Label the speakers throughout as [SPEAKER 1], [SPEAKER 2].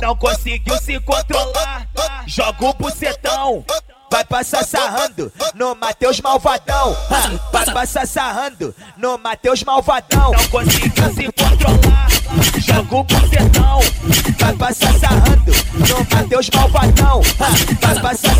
[SPEAKER 1] não, conseguiu se controlar. Joga o bucetão. Vai passar sarrando no Mateus Malvadão. Ah, vai passar sarrando no Mateus Malvadão. Não conseguiu se controlar. Joga o bucetão. Vai passar sarrando no Mateus Malvadão. Ah, vai passar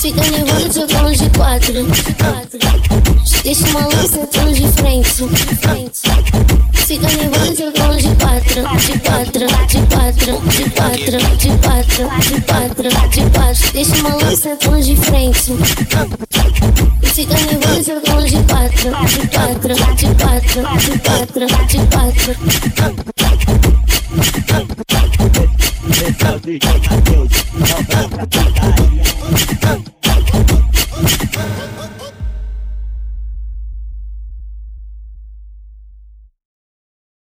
[SPEAKER 2] Fica tá
[SPEAKER 3] nervoso, te falo de quatro. Deixa uma lança sentando de frente. Fica tá nervoso, te de quatro. De quatro, de quatro, de quatro, de quatro, de quatro, de quatro. Deixa uma lança sentando de frente. Fica tá nervoso, eu de quatro. De quatro, de quatro, de quatro, de quatro.
[SPEAKER 1] 就一定要等它断开。